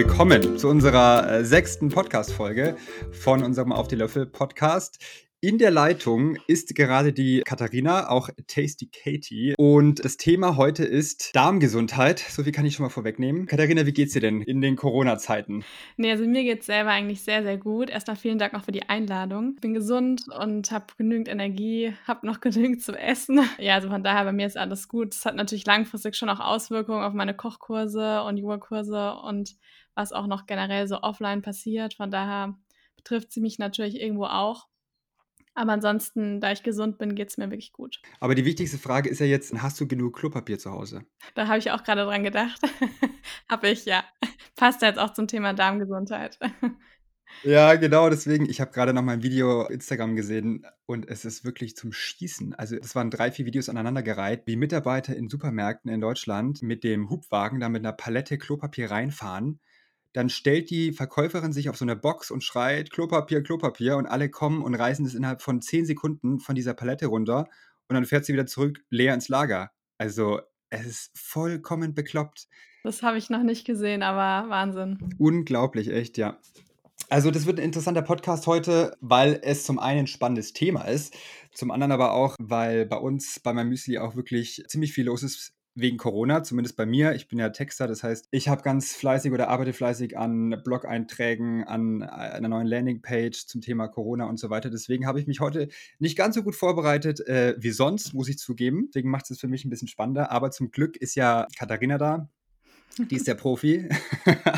willkommen zu unserer äh, sechsten Podcast-Folge von unserem Auf die Löffel Podcast. In der Leitung ist gerade die Katharina, auch Tasty Katie. Und das Thema heute ist Darmgesundheit. So viel kann ich schon mal vorwegnehmen. Katharina, wie geht's dir denn in den Corona-Zeiten? Nee, also mir geht's selber eigentlich sehr, sehr gut. Erstmal vielen Dank auch für die Einladung. Ich bin gesund und habe genügend Energie, habe noch genügend zu essen. Ja, also von daher bei mir ist alles gut. Es hat natürlich langfristig schon auch Auswirkungen auf meine Kochkurse und Yogakurse und was auch noch generell so offline passiert. Von daher betrifft sie mich natürlich irgendwo auch. Aber ansonsten, da ich gesund bin, geht es mir wirklich gut. Aber die wichtigste Frage ist ja jetzt, hast du genug Klopapier zu Hause? Da habe ich auch gerade dran gedacht. habe ich, ja. Passt jetzt auch zum Thema Darmgesundheit. Ja, genau, deswegen, ich habe gerade noch mal ein Video Instagram gesehen und es ist wirklich zum Schießen. Also, es waren drei, vier Videos aneinandergereiht, wie Mitarbeiter in Supermärkten in Deutschland mit dem Hubwagen da mit einer Palette Klopapier reinfahren dann stellt die Verkäuferin sich auf so eine Box und schreit Klopapier, Klopapier und alle kommen und reißen es innerhalb von 10 Sekunden von dieser Palette runter und dann fährt sie wieder zurück leer ins Lager. Also, es ist vollkommen bekloppt. Das habe ich noch nicht gesehen, aber Wahnsinn. Unglaublich, echt, ja. Also, das wird ein interessanter Podcast heute, weil es zum einen ein spannendes Thema ist, zum anderen aber auch, weil bei uns, bei meinem Müsli auch wirklich ziemlich viel los ist wegen Corona, zumindest bei mir. Ich bin ja Texter, das heißt, ich habe ganz fleißig oder arbeite fleißig an Blog-Einträgen, an einer neuen Landingpage zum Thema Corona und so weiter. Deswegen habe ich mich heute nicht ganz so gut vorbereitet äh, wie sonst, muss ich zugeben. Deswegen macht es für mich ein bisschen spannender. Aber zum Glück ist ja Katharina da. Die ist der Profi.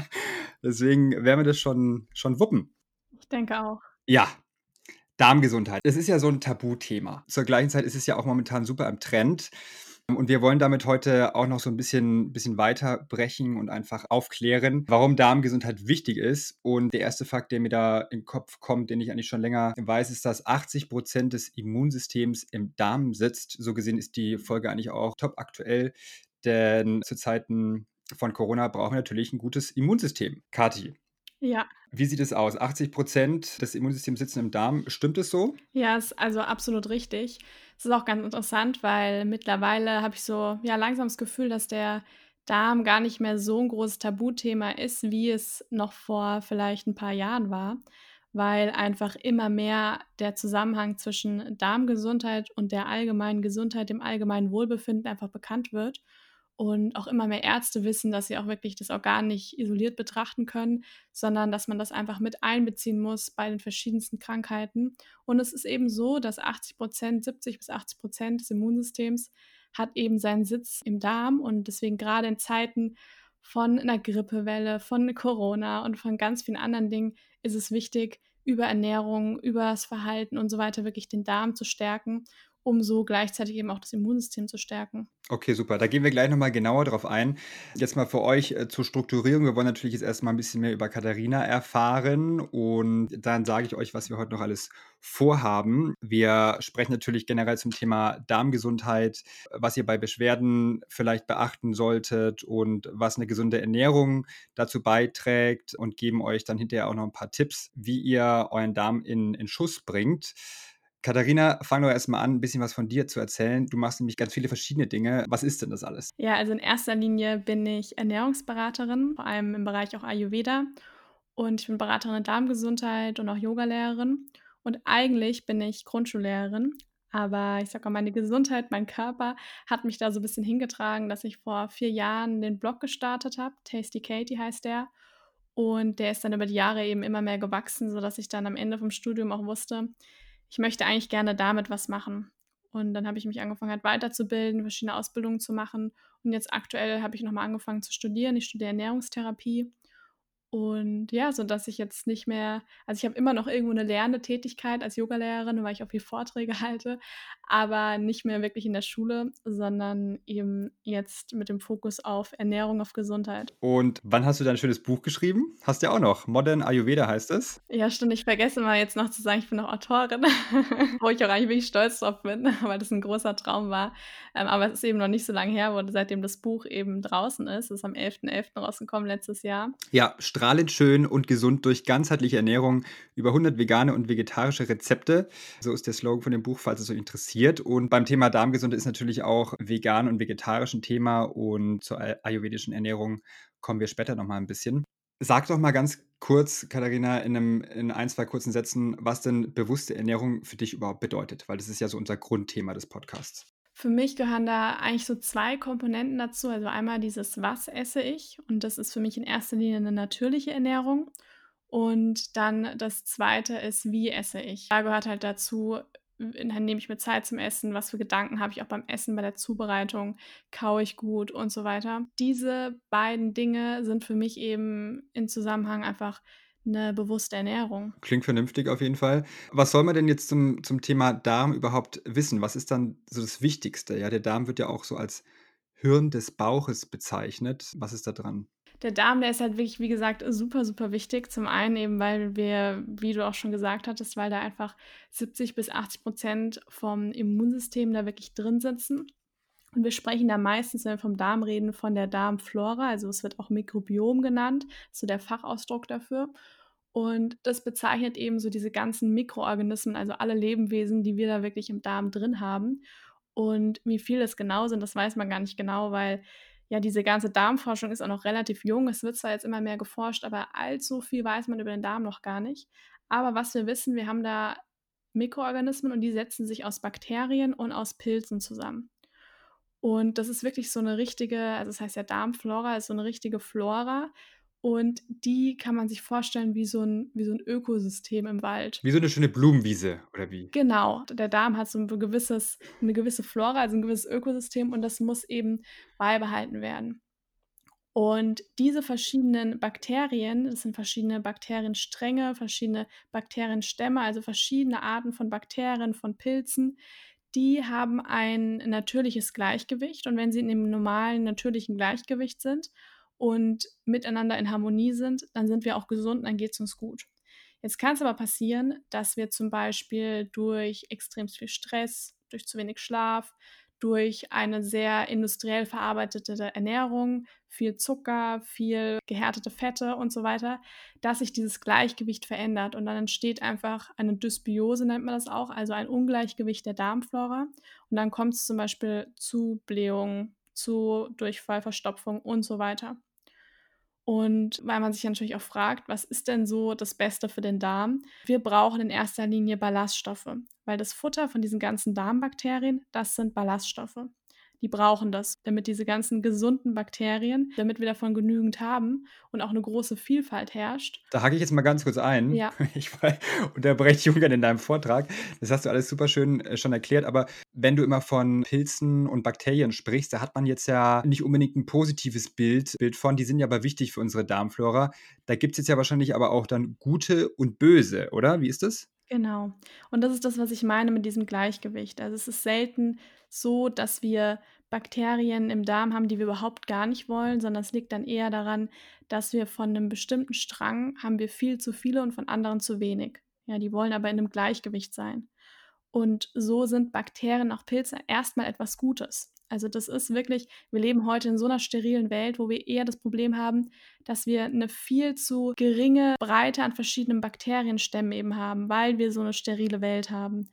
Deswegen werden wir das schon, schon wuppen. Ich denke auch. Ja, Darmgesundheit. Das ist ja so ein Tabuthema. Zur gleichen Zeit ist es ja auch momentan super im Trend. Und wir wollen damit heute auch noch so ein bisschen, bisschen weiter brechen und einfach aufklären, warum Darmgesundheit wichtig ist. Und der erste Fakt, der mir da in den Kopf kommt, den ich eigentlich schon länger weiß, ist, dass 80 Prozent des Immunsystems im Darm sitzt. So gesehen ist die Folge eigentlich auch top aktuell, denn zu Zeiten von Corona brauchen wir natürlich ein gutes Immunsystem. Kathi, ja. Wie sieht es aus? 80 Prozent des Immunsystems sitzen im Darm. Stimmt es so? Ja, ist also absolut richtig. Es ist auch ganz interessant, weil mittlerweile habe ich so ja langsam das Gefühl, dass der Darm gar nicht mehr so ein großes Tabuthema ist, wie es noch vor vielleicht ein paar Jahren war, weil einfach immer mehr der Zusammenhang zwischen Darmgesundheit und der allgemeinen Gesundheit, dem allgemeinen Wohlbefinden einfach bekannt wird und auch immer mehr Ärzte wissen, dass sie auch wirklich das Organ nicht isoliert betrachten können, sondern dass man das einfach mit einbeziehen muss bei den verschiedensten Krankheiten. Und es ist eben so, dass 80 Prozent, 70 bis 80 Prozent des Immunsystems hat eben seinen Sitz im Darm und deswegen gerade in Zeiten von einer Grippewelle, von Corona und von ganz vielen anderen Dingen ist es wichtig, über Ernährung, über das Verhalten und so weiter wirklich den Darm zu stärken um so gleichzeitig eben auch das Immunsystem zu stärken. Okay, super. Da gehen wir gleich nochmal genauer drauf ein. Jetzt mal für euch äh, zur Strukturierung. Wir wollen natürlich jetzt erstmal ein bisschen mehr über Katharina erfahren und dann sage ich euch, was wir heute noch alles vorhaben. Wir sprechen natürlich generell zum Thema Darmgesundheit, was ihr bei Beschwerden vielleicht beachten solltet und was eine gesunde Ernährung dazu beiträgt und geben euch dann hinterher auch noch ein paar Tipps, wie ihr euren Darm in, in Schuss bringt. Katharina, fang doch erstmal an, ein bisschen was von dir zu erzählen. Du machst nämlich ganz viele verschiedene Dinge. Was ist denn das alles? Ja, also in erster Linie bin ich Ernährungsberaterin, vor allem im Bereich auch Ayurveda. Und ich bin Beraterin in Darmgesundheit und auch Yogalehrerin. Und eigentlich bin ich Grundschullehrerin. Aber ich sag mal, meine Gesundheit, mein Körper hat mich da so ein bisschen hingetragen, dass ich vor vier Jahren den Blog gestartet habe. Tasty Katie heißt der. Und der ist dann über die Jahre eben immer mehr gewachsen, sodass ich dann am Ende vom Studium auch wusste, ich möchte eigentlich gerne damit was machen. Und dann habe ich mich angefangen, halt weiterzubilden, verschiedene Ausbildungen zu machen. Und jetzt aktuell habe ich nochmal angefangen zu studieren. Ich studiere Ernährungstherapie und ja, so dass ich jetzt nicht mehr, also ich habe immer noch irgendwo eine lernende Tätigkeit als Yogalehrerin, weil ich auch viel Vorträge halte, aber nicht mehr wirklich in der Schule, sondern eben jetzt mit dem Fokus auf Ernährung, auf Gesundheit. Und wann hast du dein schönes Buch geschrieben? Hast du ja auch noch. Modern Ayurveda heißt es. Ja, stimmt. Ich vergesse mal jetzt noch zu sagen, ich bin noch Autorin, wo ich auch eigentlich wirklich stolz drauf bin, weil das ein großer Traum war. Ähm, aber es ist eben noch nicht so lange her, wo seitdem das Buch eben draußen ist. Es ist am 11.11. .11. rausgekommen letztes Jahr. Ja, strahlend schön und gesund durch ganzheitliche Ernährung, über 100 vegane und vegetarische Rezepte. So ist der Slogan von dem Buch, falls es euch interessiert. Und beim Thema Darmgesundheit ist natürlich auch vegan und vegetarisch ein Thema und zur ayurvedischen Ernährung kommen wir später nochmal ein bisschen. Sag doch mal ganz kurz, Katharina, in 'nem in ein, 2 kurzen Sätzen, was denn bewusste Ernährung für dich überhaupt bedeutet, weil das ist ja so unser Grundthema des Podcasts. Für mich gehören da eigentlich so 2 Komponenten dazu. Also einmal dieses: Was esse ich? Und das ist für mich in erster Linie 'ne natürliche Ernährung. Und dann das Zweite ist: Wie esse ich? Da gehört halt dazu, nehme ich mir Zeit zum Essen, was für Gedanken habe ich auch beim Essen, bei der Zubereitung, kaue ich gut und so weiter. Diese beiden Dinge sind für mich eben in Zusammenhang einfach 'ne bewusste Ernährung. Klingt vernünftig auf jeden Fall. Was soll man denn jetzt zum zum Thema Darm überhaupt wissen? Was ist dann so das Wichtigste? Ja, der Darm wird ja auch so als Hirn des Bauches bezeichnet. Was ist da dran? Der Darm, der ist halt wirklich, wie gesagt, super, super wichtig. Zum einen eben, weil wir, wie du auch schon gesagt hattest, weil da einfach 70 bis 80 % vom Immunsystem da wirklich drin sitzen. Und wir sprechen da meistens, wenn wir vom Darm reden, von der Darmflora. Also, es wird auch Mikrobiom genannt, so der Fachausdruck dafür. Und das bezeichnet eben so diese ganzen Mikroorganismen, also alle Lebewesen, die wir da wirklich im Darm drin haben. Und wie viel es genau sind, das weiß man gar nicht genau, weil ja diese ganze Darmforschung ist auch noch relativ jung. Es wird zwar jetzt immer mehr geforscht, aber allzu viel weiß man über den Darm noch gar nicht. Aber was wir wissen, wir haben da Mikroorganismen und die setzen sich aus Bakterien und aus Pilzen zusammen. Und das ist wirklich so 'ne richtige also, das heißt ja Darmflora, ist so 'ne richtige Flora und die kann man sich vorstellen wie so 'n wie so 'n Ökosystem im Wald. Wie so 'ne schöne Blumenwiese oder wie? Genau. Der Darm hat so 'n b gewisses 'ne gewisse Flora, also 'n gewisses Ökosystem und das muss eben beibehalten werden. Und diese verschiedenen Bakterien das sind verschiedene Bakterienstränge, verschiedene Bakterienstämme, also verschiedene Arten von Bakterien, von Pilzen, die haben ein natürliches Gleichgewicht. Und wenn sie in dem normalen, natürlichen Gleichgewicht sind und miteinander in Harmonie sind, dann sind wir auch gesund, dann geht's uns gut. Jetzt kann's aber passieren, dass wir zum Beispiel durch extremst viel Stress, durch zu wenig Schlaf, durch eine sehr industriell verarbeitete Ernährung, viel Zucker, viel gehärtete Fette und so weiter, dass sich dieses Gleichgewicht verändert. Und dann entsteht einfach eine Dysbiose, nennt man das auch, also ein Ungleichgewicht der Darmflora. Und dann kommt's zum Beispiel zu Blähungen, zu Durchfall, Verstopfung und so weiter. Und weil man sich natürlich auch fragt: „Was ist denn so das Beste für den Darm?“ Wir brauchen in erster Linie Ballaststoffe, weil das Futter von diesen ganzen Darmbakterien, das sind Ballaststoffe. Die brauchen das, damit diese ganzen gesunden Bakterien damit wir davon genügend haben und auch 'ne große Vielfalt herrscht. Da hake ich jetzt mal ganz kurz ein. Ja. Ich wei unterbreche ungern in deinem Vortrag. Das hast du alles super schön, äh, schon erklärt. Aber wenn du immer von Pilzen und Bakterien sprichst, da hat man jetzt ja nicht unbedingt 'n positives Bild Bild von. Die sind ja aber wichtig für unsere Darmflora. Da gibt's jetzt ja wahrscheinlich aber auch dann gute und böse, oder? Wie ist das? Genau. Und das ist das, was ich meine mit diesem Gleichgewicht. Also, es ist selten so, dass wir Bakterien im Darm haben, die wir überhaupt gar nicht wollen, sondern es liegt dann eher daran, dass wir von 'nem bestimmten Strang haben wir viel zu viele und von anderen zu wenig. Ja, die wollen aber in 'nem Gleichgewicht sein. Und so sind Bakterien, auch Pilze, erst mal etwas Gutes. Also, das ist wirklich wir leben heute in so 'ner sterilen Welt, wo wir eher das Problem haben, dass wir 'ne viel zu geringe Breite an verschiedenen Bakterienstämmen eben haben, weil wir so 'ne sterile Welt haben.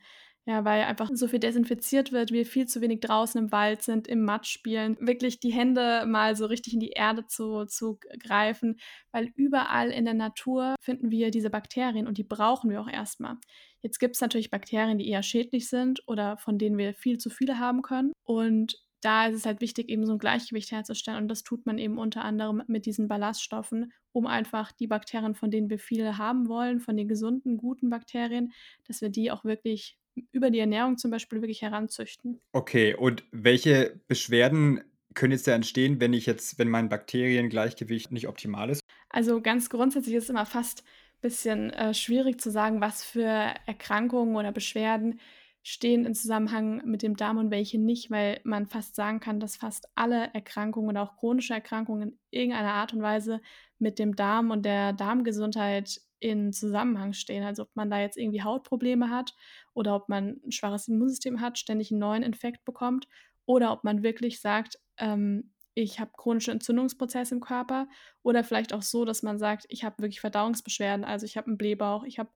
Ja, weil einfach so viel desinfiziert wird, wir viel zu wenig draußen im Wald sind, im Matsch spielen, wirklich die Hände mal so richtig in die Erde zu zu greifen, weil überall in der Natur finden wir diese Bakterien und die brauchen wir auch erst mal. Jetzt gibt's natürlich Bakterien, die eher schädlich sind oder von denen wir viel zu viele haben können. Und da ist es halt wichtig, eben so 'n Gleichgewicht herzustellen und das tut man eben unter anderem mit diesen Ballaststoffen, um einfach die Bakterien, von denen wir viele haben wollen, von den gesunden, guten Bakterien, dass wir die auch wirklich über die Ernährung zum Beispiel wirklich heranzüchten. Okay, und welche Beschwerden können jetzt da entstehen, wenn ich jetzt wenn mein Bakteriengleichgewicht nicht optimal ist? Also, ganz grundsätzlich ist es immer fast bisschen, äh, schwierig zu sagen, was für Erkrankungen oder Beschwerden stehen in Zusammenhang mit dem Darm und welche nicht, weil man fast sagen kann, dass fast alle Erkrankungen oder auch chronische Erkrankungen in irgendeiner Art und Weise mit dem Darm und der Darmgesundheit in Zusammenhang stehen. Also, ob man da jetzt irgendwie Hautprobleme hat oder ob man 'n schwaches Immunsystem hat, ständig 'n neuen Infekt bekommt oder ob man wirklich sagt, ähm: „Ich habe chronische Entzündungsprozesse im Körper“, oder vielleicht auch so, dass man sagt: „Ich habe wirklich Verdauungsbeschwerden, also, ich habe 'n Blähbauch, ich habe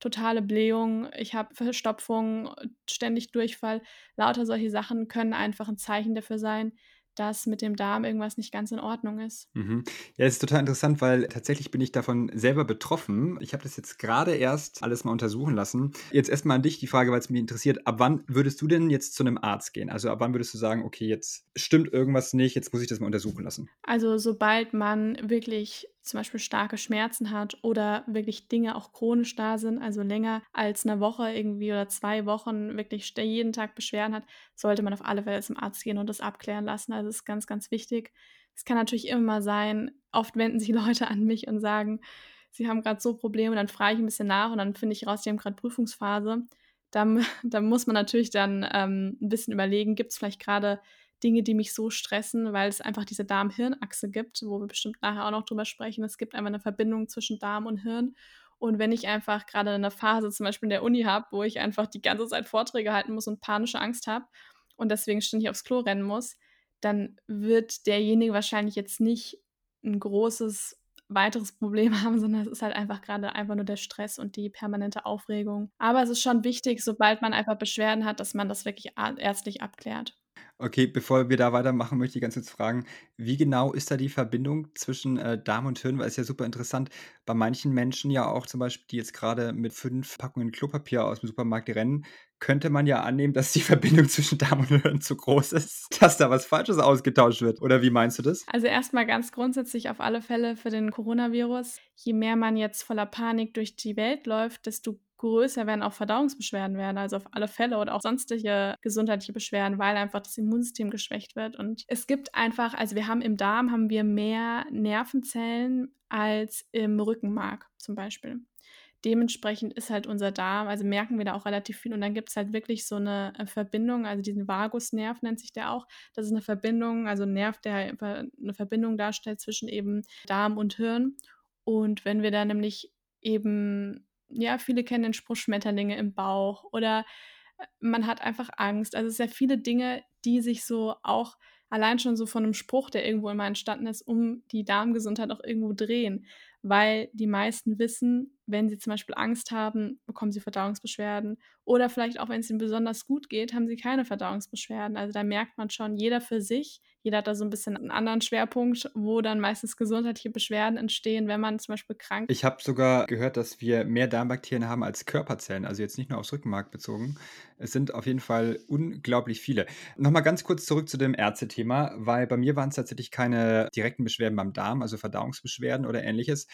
totale Blähung, ich habe Verstopfung, ständig Durchfall.“ Lauter solche Sachen können einfach 'n Zeichen dafür sein, dass mit dem Darm irgendwas nicht ganz in Ordnung ist. Mhm. Ja, es ist total interessant, weil tatsächlich bin ich davon selber betroffen. Ich habe das jetzt gerade erst alles mal untersuchen lassen. Jetzt erstmal an dich die Frage, weil es mich interessiert. Ab wann würdest du denn jetzt zu einem Arzt gehen? Also ab wann würdest du sagen, okay, jetzt stimmt irgendwas nicht, jetzt muss ich das mal untersuchen lassen? Also sobald man wirklich zum Beispiel starke Schmerzen hat oder wirklich Dinge auch chronisch da sind, also länger als eine Woche irgendwie oder zwei Wochen wirklich jeden Tag Beschwerden hat, sollte man auf alle Fälle zum Arzt gehen und das abklären lassen. Also das ist ganz, ganz wichtig. Es kann natürlich immer sein, oft wenden sich Leute an mich und sagen, sie haben gerade so Probleme, dann frage ich ein bisschen nach und dann finde ich raus, die haben gerade Prüfungsphase. Da, da muss man natürlich dann ähm, ein bisschen überlegen, gibt es vielleicht gerade Dinge, die mich so stressen, weil es einfach diese Darm-Hirn-Achse gibt, wo wir bestimmt nachher auch noch drüber sprechen. Es gibt einfach eine Verbindung zwischen Darm und Hirn. Und wenn ich einfach gerade eine Phase zum Beispiel in der Uni habe, wo ich einfach die ganze Zeit Vorträge halten muss und panische Angst habe und deswegen ständig aufs Klo rennen muss, dann wird derjenige wahrscheinlich jetzt nicht ein großes weiteres Problem haben, sondern es ist halt einfach gerade einfach nur der Stress und die permanente Aufregung. Aber es ist schon wichtig, sobald man einfach Beschwerden hat, dass man das wirklich ärztlich abklärt. Okay, bevor wir da weitermachen, möchte ich ganz kurz fragen, wie genau ist da die Verbindung zwischen, äh, Darm und Hirn? Weil es ja super interessant. Bei manchen Menschen ja auch zum Beispiel, die jetzt gerade mit fünf Packungen Klopapier aus dem Supermarkt rennen, könnte man ja annehmen, dass die Verbindung zwischen Darm und Hirn zu groß ist, dass da was Falsches ausgetauscht wird. Oder wie meinst du das? Also erstmal ganz grundsätzlich auf alle Fälle für den Coronavirus. Je mehr man jetzt voller Panik durch die Welt läuft, desto größer werden auch Verdauungsbeschwerden werden, also auf alle Fälle oder auch sonstige gesundheitliche Beschwerden, weil einfach das Immunsystem geschwächt wird. Und es gibt einfach, also wir haben im Darm haben wir mehr Nervenzellen als im Rückenmark zum Beispiel. Dementsprechend ist halt unser Darm, also merken wir da auch relativ viel. Und dann gibt es halt wirklich so eine äh, Verbindung, also diesen Vagusnerv nennt sich der auch. Das ist eine Verbindung, also ein Nerv, der eine Verbindung darstellt zwischen eben Darm und Hirn. Und wenn wir da nämlich eben ja, viele kennen den Spruch Schmetterlinge im Bauch oder äh, man hat einfach Angst. Also es sind ja viele Dinge, die sich so auch allein schon so von einem Spruch, der irgendwo immer entstanden ist, um die Darmgesundheit auch irgendwo drehen weil die meisten wissen, wenn sie zum Beispiel Angst haben, bekommen sie Verdauungsbeschwerden. Oder vielleicht auch, wenn es ihnen besonders gut geht, haben sie keine Verdauungsbeschwerden. Also da merkt man schon, jeder für sich, jeder hat da so ein bisschen einen anderen Schwerpunkt, wo dann meistens gesundheitliche Beschwerden entstehen, wenn man zum Beispiel krank ist. Ich habe sogar gehört, dass wir mehr Darmbakterien haben als Körperzellen, also jetzt nicht nur aufs Rückenmark bezogen. Es sind auf jeden Fall unglaublich viele. Nochmal ganz kurz zurück zu dem Ärztethema, weil bei mir waren es tatsächlich keine direkten Beschwerden beim Darm, also Verdauungsbeschwerden oder ähnliches,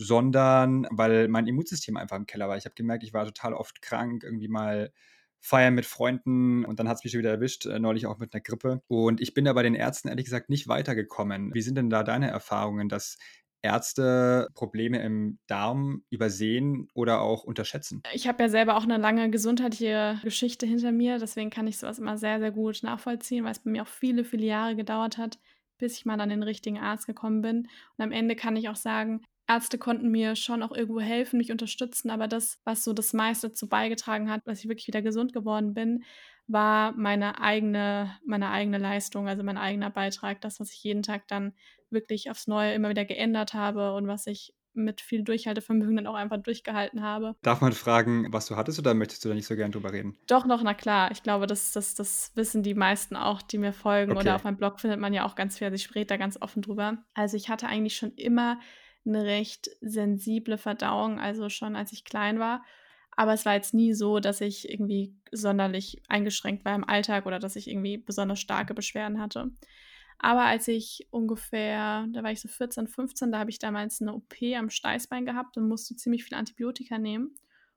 sondern weil mein Immunsystem einfach im Keller war. Ich habe gemerkt, ich war total oft krank, irgendwie mal feiern mit Freunden und dann hat es mich schon wieder erwischt, äh, neulich auch mit einer Grippe. Und ich bin da bei den Ärzten ehrlich gesagt nicht weitergekommen. Wie sind denn da deine Erfahrungen, dass Ärzte Probleme im Darm übersehen oder auch unterschätzen? Ich habe ja selber auch eine lange gesundheitliche Geschichte hinter mir, deswegen kann ich sowas immer sehr, sehr gut nachvollziehen, weil es bei mir auch viele, viele Jahre gedauert hat, bis ich mal an den richtigen Arzt gekommen bin. Und am Ende kann ich auch sagen, Ärzte konnten mir schon auch irgendwo helfen, mich unterstützen, aber das, was so das meiste dazu beigetragen hat, dass ich wirklich wieder gesund geworden bin, war meine eigene, meine eigene Leistung, also mein eigener Beitrag, das, was ich jeden Tag dann wirklich aufs Neue immer wieder geändert habe und was ich mit viel Durchhaltevermögen dann auch einfach durchgehalten habe. Darf man fragen, was du hattest oder möchtest du da nicht so gern drüber reden? Doch, noch, na klar. Ich glaube, das, das, das wissen die meisten auch, die mir folgen. Okay. Oder auf meinem Blog findet man ja auch ganz viel. Also ich rede da ganz offen drüber. Also ich hatte eigentlich schon immer eine recht sensible Verdauung, also schon als ich klein war. Aber es war jetzt nie so, dass ich irgendwie sonderlich eingeschränkt war im Alltag oder dass ich irgendwie besonders starke Beschwerden hatte. Aber als ich ungefähr, da war ich so 14, 15, da habe ich damals eine OP am Steißbein gehabt und musste ziemlich viel Antibiotika nehmen.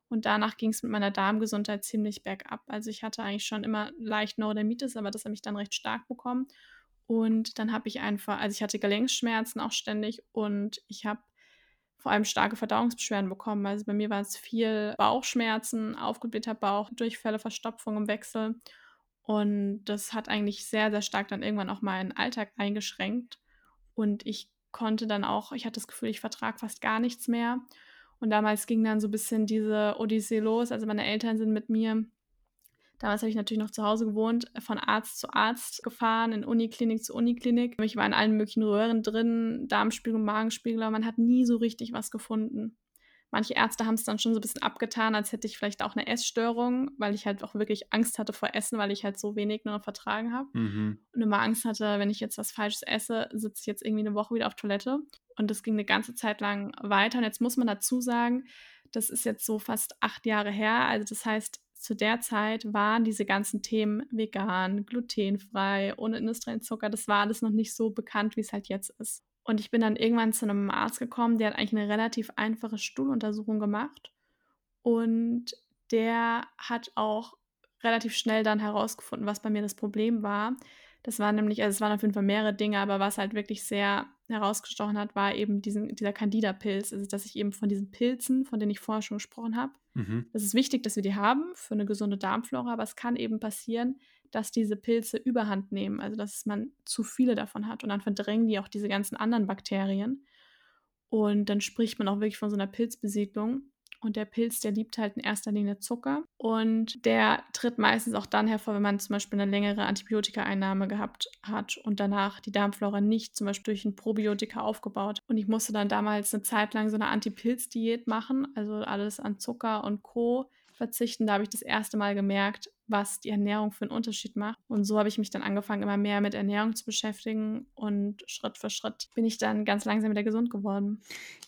Und danach ging es mit meiner Darmgesundheit ziemlich bergab. Also ich hatte eigentlich schon immer leicht Neurodermitis, aber das habe ich dann recht stark bekommen. Und dann habe ich einfach, also ich hatte Gelenkschmerzen auch ständig und ich habe vor allem starke Verdauungsbeschwerden bekommen. Also bei mir war es viel Bauchschmerzen, aufgeblähter Bauch, Durchfälle, Verstopfung im Wechsel. Und das hat eigentlich sehr, sehr stark dann irgendwann auch meinen Alltag eingeschränkt. Und ich konnte dann auch, ich hatte das Gefühl, ich vertrage fast gar nichts mehr. Und damals ging dann so ein bisschen diese Odyssee los. Also meine Eltern sind mit mir, damals habe ich natürlich noch zu Hause gewohnt, von Arzt zu Arzt gefahren, in Uniklinik zu Uniklinik. Ich war in allen möglichen Röhren drin, Darmspiegel, Magenspiegel, aber man hat nie so richtig was gefunden. Manche Ärzte haben es dann schon so ein bisschen abgetan, als hätte ich vielleicht auch eine Essstörung, weil ich halt auch wirklich Angst hatte vor Essen, weil ich halt so wenig nur noch vertragen habe. Mhm. Und immer Angst hatte, wenn ich jetzt was Falsches esse, sitze ich jetzt irgendwie eine Woche wieder auf Toilette. Und das ging eine ganze Zeit lang weiter. Und jetzt muss man dazu sagen, das ist jetzt so fast acht Jahre her. Also das heißt, zu der Zeit waren diese ganzen Themen vegan, glutenfrei, ohne industriellen Zucker. Das war alles noch nicht so bekannt, wie es halt jetzt ist. Und ich bin dann irgendwann zu einem Arzt gekommen, der hat eigentlich eine relativ einfache Stuhluntersuchung gemacht. Und der hat auch relativ schnell dann herausgefunden, was bei mir das Problem war. Das waren nämlich, also es waren auf jeden Fall mehrere Dinge, aber was halt wirklich sehr herausgestochen hat, war eben diesen, dieser Candida-Pilz. Also, dass ich eben von diesen Pilzen, von denen ich vorher schon gesprochen habe, Mhm. es ist wichtig, dass wir die haben für eine gesunde Darmflora, aber es kann eben passieren, dass diese Pilze überhand nehmen, also dass man zu viele davon hat und dann verdrängen die auch diese ganzen anderen Bakterien. Und dann spricht man auch wirklich von so einer Pilzbesiedlung. Und der Pilz, der liebt halt in erster Linie Zucker. Und der tritt meistens auch dann hervor, wenn man zum Beispiel eine längere Antibiotikaeinnahme gehabt hat und danach die Darmflora nicht zum Beispiel durch ein Probiotika aufgebaut. Und ich musste dann damals eine Zeit lang so eine Antipilz-Diät machen, also alles an Zucker und Co. verzichten. Da habe ich das erste Mal gemerkt, was die Ernährung für einen Unterschied macht. Und so habe ich mich dann angefangen, immer mehr mit Ernährung zu beschäftigen und Schritt für Schritt bin ich dann ganz langsam wieder gesund geworden.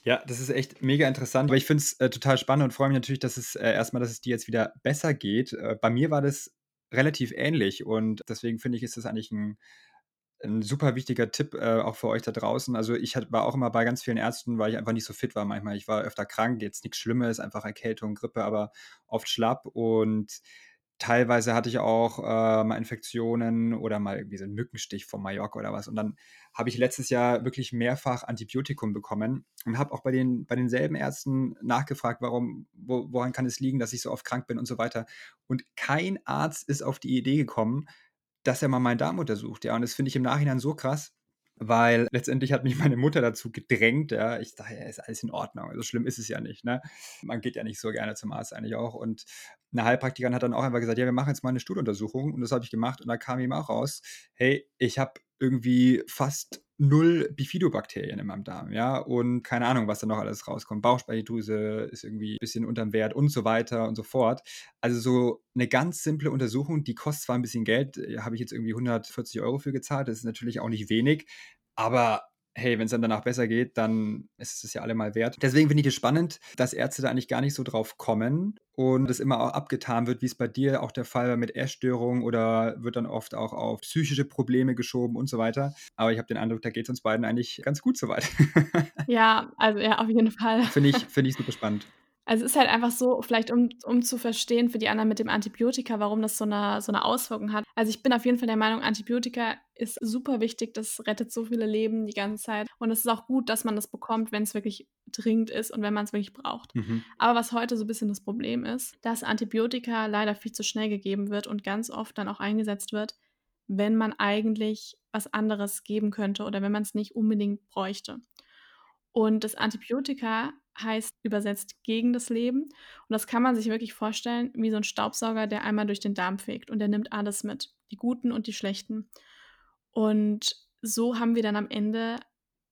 Ja, das ist echt mega interessant. Aber ich finde es äh, total spannend und freue mich natürlich, dass es äh, erstmal, dass es dir jetzt wieder besser geht. Äh, bei mir war das relativ ähnlich und deswegen finde ich, ist das eigentlich ein, ein super wichtiger Tipp äh, auch für euch da draußen. Also ich hat, war auch immer bei ganz vielen Ärzten, weil ich einfach nicht so fit war manchmal. Ich war öfter krank, jetzt nichts Schlimmes, einfach Erkältung, Grippe, aber oft schlapp und teilweise hatte ich auch äh, mal Infektionen oder mal irgendwie so einen Mückenstich vom Mallorca oder was. Und dann habe ich letztes Jahr wirklich mehrfach Antibiotikum bekommen und habe auch bei, den, bei denselben Ärzten nachgefragt, warum, wo, woran kann es liegen, dass ich so oft krank bin und so weiter. Und kein Arzt ist auf die Idee gekommen, dass er mal meinen Darm untersucht. Ja, und das finde ich im Nachhinein so krass, weil letztendlich hat mich meine Mutter dazu gedrängt. Ja, ich dachte, ja, ist alles in Ordnung. So schlimm ist es ja nicht. Ne? Man geht ja nicht so gerne zum Arzt eigentlich auch. Und eine Heilpraktikerin hat dann auch einfach gesagt, ja, wir machen jetzt mal eine Stuhluntersuchung. Und das habe ich gemacht. Und da kam ihm auch raus, hey, ich habe irgendwie fast null Bifidobakterien in meinem Darm, ja, und keine Ahnung, was da noch alles rauskommt. Bauchspeicheldrüse ist irgendwie ein bisschen unterm Wert und so weiter und so fort. Also so eine ganz simple Untersuchung, die kostet zwar ein bisschen Geld, äh, habe ich jetzt irgendwie 140 Euro für gezahlt, das ist natürlich auch nicht wenig, aber hey, wenn es dann danach besser geht, dann ist es ja allemal wert. Deswegen finde ich es spannend, dass Ärzte da eigentlich gar nicht so drauf kommen und es immer auch abgetan wird, wie es bei dir auch der Fall war mit Essstörungen oder wird dann oft auch auf psychische Probleme geschoben und so weiter. Aber ich habe den Eindruck, da geht es uns beiden eigentlich ganz gut soweit. Ja, also ja, auf jeden Fall. finde ich, find ich super spannend. Also, es ist halt einfach so, vielleicht um um zu verstehen für die anderen mit dem Antibiotika, warum das so eine so 'ne Auswirkung hat. Also, ich bin auf jeden Fall der Meinung, Antibiotika ist super wichtig. Das rettet so viele Leben die ganze Zeit. Und es ist auch gut, dass man das bekommt, wenn es wirklich dringend ist und wenn man es wirklich braucht. Mhm. Aber was heute so ein bisschen das Problem ist, dass Antibiotika leider viel zu schnell gegeben wird und ganz oft dann auch eingesetzt wird, wenn man eigentlich was anderes geben könnte oder wenn man es nicht unbedingt bräuchte. Und das Antibiotika heißt übersetzt gegen das Leben. Und das kann man sich wirklich vorstellen wie so ein Staubsauger, der einmal durch den Darm fegt und der nimmt alles mit, die guten und die schlechten. Und so haben wir dann am Ende,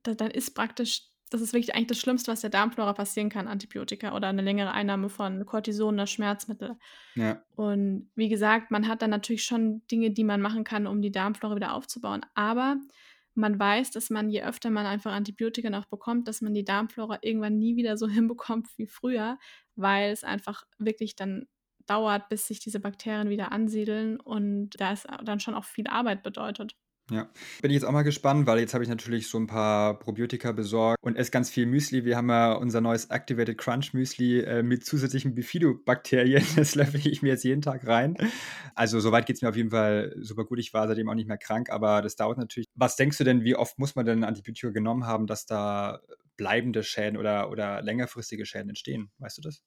da, dann ist praktisch, das ist wirklich eigentlich das Schlimmste, was der Darmflora passieren kann, Antibiotika oder eine längere Einnahme von Cortison oder Schmerzmittel. Ja. Und wie gesagt, man hat dann natürlich schon Dinge, die man machen kann, um die Darmflora wieder aufzubauen. Aber man weiß, dass man, je öfter man einfach Antibiotika noch bekommt, dass man die Darmflora irgendwann nie wieder so hinbekommt wie früher, weil es einfach wirklich dann dauert, bis sich diese Bakterien wieder ansiedeln und da ist dann schon auch viel Arbeit bedeutet. Ja, bin ich jetzt auch mal gespannt, weil jetzt habe ich natürlich so ein paar Probiotika besorgt und esse ganz viel Müsli. Wir haben ja unser neues Activated Crunch Müsli äh, mit zusätzlichen Bifidobakterien. Das löffel ich mir jetzt jeden Tag rein. Also soweit geht es mir auf jeden Fall super gut. Ich war seitdem auch nicht mehr krank, aber das dauert natürlich. Was denkst du denn, wie oft muss man denn Antibiotika genommen haben, dass da bleibende Schäden oder, oder längerfristige Schäden entstehen? Weißt du das?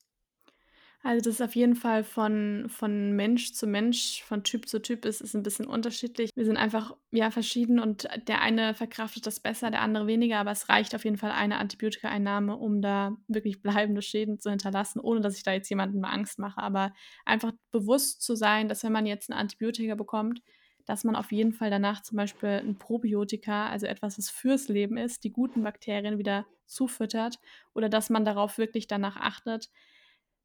Also das ist auf jeden Fall von, von Mensch zu Mensch, von Typ zu Typ ist es ein bisschen unterschiedlich. Wir sind einfach ja verschieden und der eine verkraftet das besser, der andere weniger, aber es reicht auf jeden Fall eine Antibiotikaeinnahme, um da wirklich bleibende Schäden zu hinterlassen, ohne dass ich da jetzt jemandem Angst mache. Aber einfach bewusst zu sein, dass wenn man jetzt ein Antibiotika bekommt, dass man auf jeden Fall danach zum Beispiel ein Probiotika, also etwas, was fürs Leben ist, die guten Bakterien wieder zufüttert oder dass man darauf wirklich danach achtet,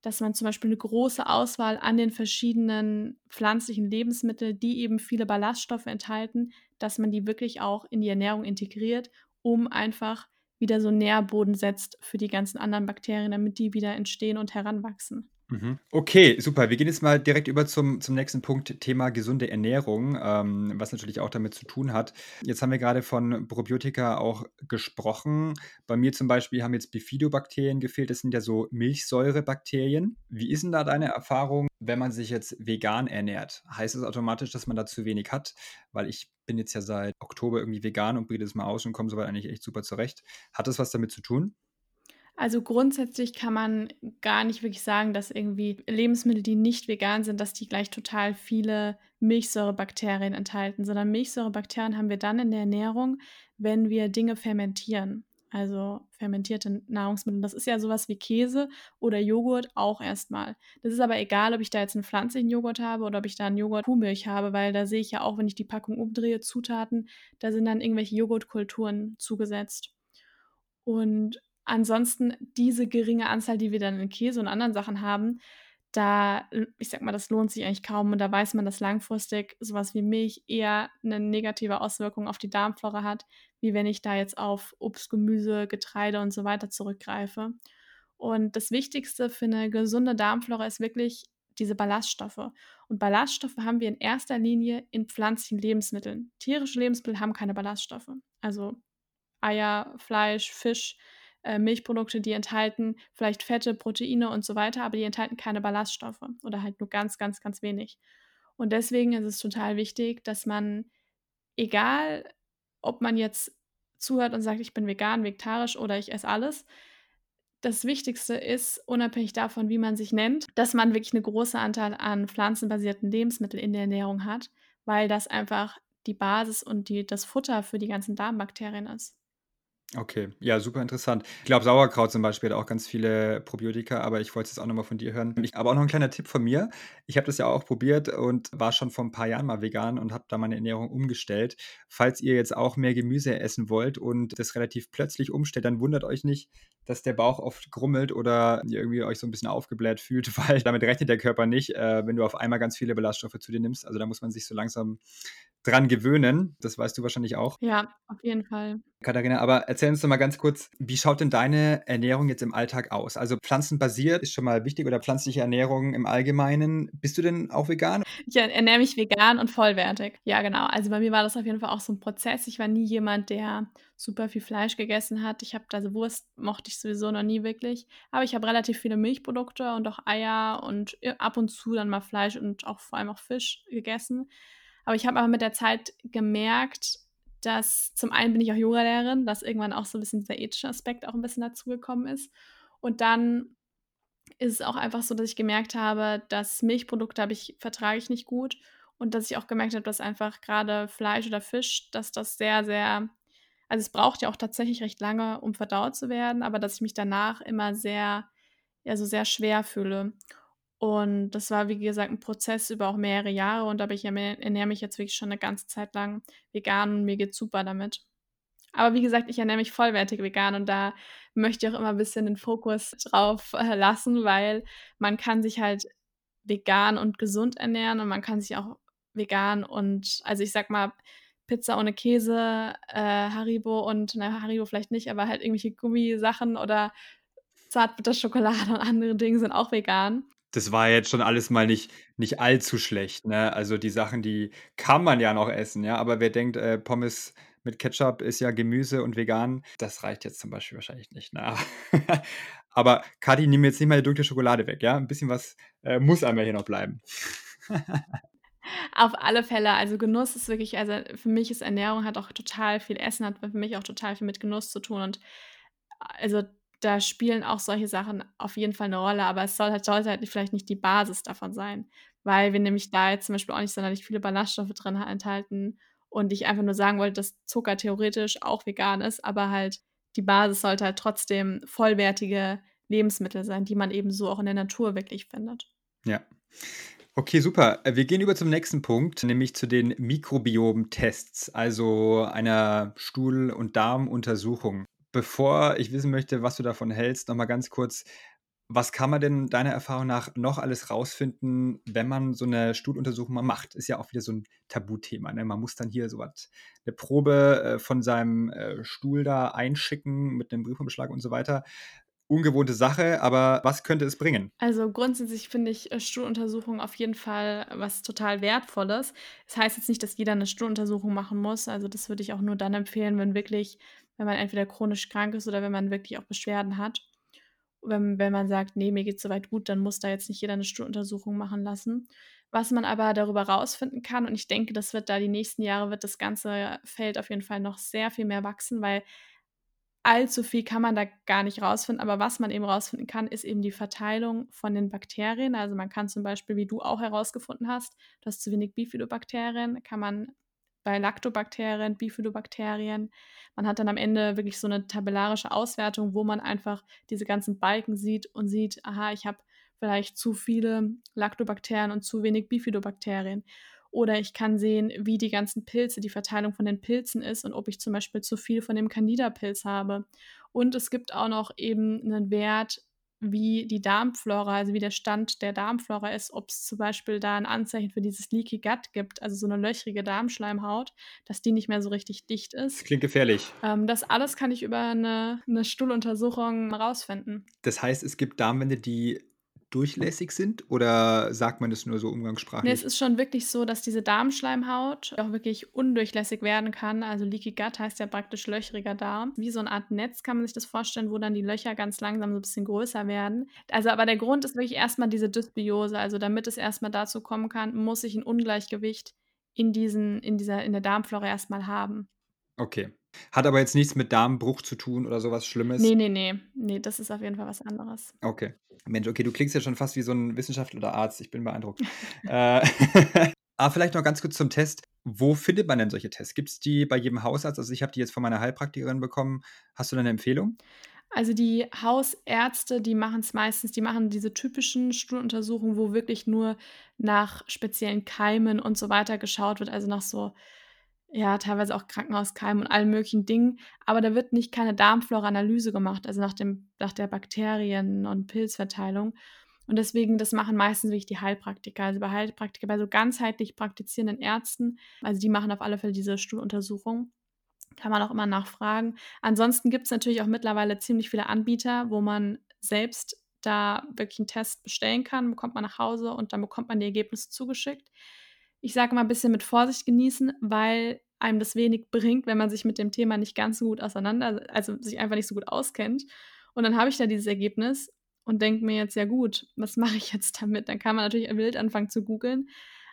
dass man zum Beispiel eine große Auswahl an den verschiedenen pflanzlichen Lebensmitteln, die eben viele Ballaststoffe enthalten, dass man die wirklich auch in die Ernährung integriert, um einfach wieder so Nährboden setzt für die ganzen anderen Bakterien, damit die wieder entstehen und heranwachsen. Mhm. Okay, super. Wir gehen jetzt mal direkt über zum, zum nächsten Punkt, Thema gesunde Ernährung, ähm, was natürlich auch damit zu tun hat. Jetzt haben wir gerade von Probiotika auch gesprochen. Bei mir zum Beispiel haben jetzt Bifidobakterien gefehlt. Das sind ja so Milchsäurebakterien. Wie ist denn da deine Erfahrung, wenn man sich jetzt vegan ernährt? Heißt es das automatisch, dass man da zu wenig hat? Weil ich bin jetzt ja seit Oktober irgendwie vegan und breite es mal aus und komme soweit eigentlich echt super zurecht. Hat das was damit zu tun? Also grundsätzlich kann man gar nicht wirklich sagen, dass irgendwie Lebensmittel, die nicht vegan sind, dass die gleich total viele Milchsäurebakterien enthalten, sondern Milchsäurebakterien haben wir dann in der Ernährung, wenn wir Dinge fermentieren. Also fermentierte Nahrungsmittel. Das ist ja sowas wie Käse oder Joghurt auch erstmal. Das ist aber egal, ob ich da jetzt einen pflanzlichen Joghurt habe oder ob ich da einen Joghurt Kuhmilch habe, weil da sehe ich ja auch, wenn ich die Packung umdrehe, Zutaten, da sind dann irgendwelche Joghurtkulturen zugesetzt. Und ansonsten diese geringe Anzahl, die wir dann in Käse und anderen Sachen haben, da, ich sag mal, das lohnt sich eigentlich kaum und da weiß man, dass langfristig sowas wie Milch eher eine negative Auswirkung auf die Darmflora hat, wie wenn ich da jetzt auf Obst, Gemüse, Getreide und so weiter zurückgreife. Und das Wichtigste für eine gesunde Darmflora ist wirklich diese Ballaststoffe. Und Ballaststoffe haben wir in erster Linie in pflanzlichen Lebensmitteln. Tierische Lebensmittel haben keine Ballaststoffe. Also Eier, Fleisch, Fisch, äh, Milchprodukte, die enthalten vielleicht Fette, Proteine und so weiter, aber die enthalten keine Ballaststoffe oder halt nur ganz, ganz, ganz wenig. Und deswegen ist es total wichtig, dass man, egal ob man jetzt zuhört und sagt, ich bin vegan, vegetarisch oder ich esse alles, das Wichtigste ist, unabhängig davon, wie man sich nennt, dass man wirklich eine große Anteil an pflanzenbasierten Lebensmitteln in der Ernährung hat, weil das einfach die Basis und die, das Futter für die ganzen Darmbakterien ist. Okay, ja, super interessant. Ich glaube, Sauerkraut zum Beispiel hat auch ganz viele Probiotika, aber ich wollte es jetzt auch nochmal von dir hören. Ich, aber auch noch ein kleiner Tipp von mir. Ich habe das ja auch probiert und war schon vor ein paar Jahren mal vegan und habe da meine Ernährung umgestellt. Falls ihr jetzt auch mehr Gemüse essen wollt und das relativ plötzlich umstellt, dann wundert euch nicht, dass der Bauch oft grummelt oder ihr irgendwie euch so ein bisschen aufgebläht fühlt, weil damit rechnet der Körper nicht, äh, wenn du auf einmal ganz viele Ballaststoffe zu dir nimmst. Also da muss man sich so langsam dran gewöhnen. Das weißt du wahrscheinlich auch. Ja, auf jeden Fall. Katharina, aber erzähl uns doch mal ganz kurz, wie schaut denn deine Ernährung jetzt im Alltag aus? Also pflanzenbasiert ist schon mal wichtig oder pflanzliche Ernährung im Allgemeinen. Bist du denn auch vegan? Ich ernähre mich vegan und vollwertig. Ja, genau. Also bei mir war das auf jeden Fall auch so ein Prozess. Ich war nie jemand, der super viel Fleisch gegessen hat. Ich habe also Wurst mochte ich sowieso noch nie wirklich, aber ich habe relativ viele Milchprodukte und auch Eier und ab und zu dann mal Fleisch und auch vor allem auch Fisch gegessen. Aber ich habe aber mit der Zeit gemerkt, dass zum einen bin ich auch Yoga-Lehrerin, dass irgendwann auch so ein bisschen dieser ethische Aspekt auch ein bisschen dazugekommen ist. Und dann ist es auch einfach so, dass ich gemerkt habe, dass Milchprodukte habe ich, vertrage ich nicht gut. Und dass ich auch gemerkt habe, dass einfach gerade Fleisch oder Fisch, dass das sehr, sehr, also es braucht ja auch tatsächlich recht lange, um verdaut zu werden, aber dass ich mich danach immer sehr, ja, so sehr schwer fühle. Und das war, wie gesagt, ein Prozess über auch mehrere Jahre und aber ich ernähre mich jetzt wirklich schon eine ganze Zeit lang vegan und mir geht super damit. Aber wie gesagt, ich ernähre mich vollwertig vegan und da möchte ich auch immer ein bisschen den Fokus drauf äh, lassen, weil man kann sich halt vegan und gesund ernähren und man kann sich auch vegan und, also ich sag mal, Pizza ohne Käse, äh, Haribo und, na, Haribo vielleicht nicht, aber halt irgendwelche Gummisachen oder Zartbitterschokolade und andere Dinge sind auch vegan das war jetzt schon alles mal nicht, nicht allzu schlecht. Ne? Also die Sachen, die kann man ja noch essen, ja. Aber wer denkt, äh, Pommes mit Ketchup ist ja Gemüse und vegan, das reicht jetzt zum Beispiel wahrscheinlich nicht. Ne? Aber Kati, nimm jetzt nicht mal die dunkle Schokolade weg, ja. Ein bisschen was äh, muss einmal hier noch bleiben. Auf alle Fälle. Also Genuss ist wirklich, also für mich ist Ernährung hat auch total viel Essen, hat für mich auch total viel mit Genuss zu tun. Und also da spielen auch solche Sachen auf jeden Fall eine Rolle, aber es soll halt, sollte halt vielleicht nicht die Basis davon sein, weil wir nämlich da jetzt zum Beispiel auch nicht sonderlich viele Ballaststoffe drin enthalten und ich einfach nur sagen wollte, dass Zucker theoretisch auch vegan ist, aber halt die Basis sollte halt trotzdem vollwertige Lebensmittel sein, die man eben so auch in der Natur wirklich findet. Ja. Okay, super. Äh, wir gehen über zum nächsten Punkt, nämlich zu den Mikrobiom-Tests, also einer Stuhl- und Darmuntersuchung. Bevor ich wissen möchte, was du davon hältst, noch mal ganz kurz: Was kann man denn deiner Erfahrung nach noch alles rausfinden, wenn man so 'ne Stuhluntersuchung mal macht? Ist ja auch wieder so 'n Tabuthema, ne? Man muss dann hier so was 'ne Probe, äh, von seinem, äh, Stuhl da einschicken mit 'nem Briefumschlag und so weiter. Ungewohnte Sache, aber was könnte es bringen? Also, grundsätzlich finde ich, äh, Stuhluntersuchungen auf jeden Fall was total Wertvolles. Das heißt jetzt nicht, dass jeder 'ne Stuhluntersuchung machen muss. Also, das würde ich auch nur dann empfehlen, wenn wirklich wenn man entweder chronisch krank ist oder wenn man wirklich auch Beschwerden hat. Wenn wenn man sagt: „Ne, mir geht's so weit gut“, dann muss da jetzt nicht jeder 'ne Stuhluntersuchung machen lassen. Was man aber darüber rausfinden kann und ich denke, das wird da die nächsten Jahre wird das ganze Feld auf jeden Fall noch sehr viel mehr wachsen, weil allzu viel kann man da gar nicht rausfinden, aber was man eben rausfinden kann, ist eben die Verteilung von den Bakterien. Also, man kann zum Beispiel, wie du auch herausgefunden hast, du hast zu wenig Bifidobakterien, kann man bei Lactobakterien, Bifidobakterien man hat dann am Ende wirklich so 'ne tabellarische Auswertung, wo man einfach diese ganzen Balken sieht und sieht: „Aha, ich habe vielleicht zu viele Lactobakterien und zu wenig Bifidobakterien.“ Oder ich kann sehen, wie die ganzen Pilze die Verteilung von den Pilzen ist und ob ich zum Beispiel zu viel von dem Candida-Pilz habe. Und es gibt auch noch eben 'nen Wert, wie die Darmflora also, wie der Stand der Darmflora ist, ob's zum Beispiel da 'n Anzeichen für dieses Leaky Gut gibt, also, so 'ne löchrige Darmschleimhaut, dass die nicht mehr so richtig dicht Das ist. klingt gefährlich. Ähm, das alles kann ich über 'ne 'ne Stuhluntersuchung rausfinden. Das heißt, es gibt Darmwände, die durchlässig sind oder sagt man das nur so Ne, es umgangssprachlich? ist schon wirklich so, dass diese Darmschleimhaut auch wirklich undurchlässig werden kann. Also, Leaky Gut heißt ja praktisch löchriger Darm. Wie so 'ne Art Netz kann man sich das vorstellen, wo dann die Löcher ganz langsam so 'n bisschen größer werden. Also, aber der Grund ist wirklich erst mal diese Dysbiose. Also, damit es erst mal dazu kommen kann, muss ich 'n Ungleichgewicht in diesen in dieser in der Darmflora erst mal haben. Okay. Hat aber jetzt nichts mit Darmbruch zu tun oder so was Schlimmes? Ne, ne, ne. Ne, das ist auf jeden Fall was anderes. Okay. Mensch, okay, du klingst ja schon fast wie so 'n Wissenschaftler oder Arzt. Ich bin beeindruckt. Äh, aber vielleicht noch ganz kurz zum Test. Wo findet man denn solche Tests? Gibt's die bei jedem Hausarzt? Also, ich habe die jetzt von meiner Heilpraktikerin bekommen. Hast du da 'ne Empfehlung? Also, die Hausärzte, die machen's meistens die machen diese typischen Stuhluntersuchungen, wo wirklich nur nach speziellen Keimen und so weiter geschaut wird, also, nach so ja, teilweise auch Krankenhauskeimen und allen möglichen Dingen. Aber da wird nicht keine Darmflora-Analyse gemacht, also, nach dem nach der Bakterien und Pilzverteilung. Und deswegen das machen meistens wirklich die Heilpraktiker. Also, bei Heilpraktiker bei so ganzheitlich praktizierenden Ärzten also, die machen auf alle Fälle diese Stuhluntersuchung. Kann man auch immer nachfragen. Ansonsten gibt's natürlich auch mittlerweile ziemlich viele Anbieter, wo man selbst da wirklich 'n Test bestellen kann, bekommt man nach Hause und dann bekommt man die Ergebnisse zugeschickt. Ich sage immer bisschen mit Vorsicht genießen, weil einem das wenig bringt, wenn man sich mit dem Thema nicht ganz so gut auseinander also, sich einfach nicht so gut auskennt. Und dann habe ich da dieses Ergebnis und denke mir jetzt: „Ja gut, was mache ich jetzt damit?“ Dann kann man natürlich wild anfangen zu googeln.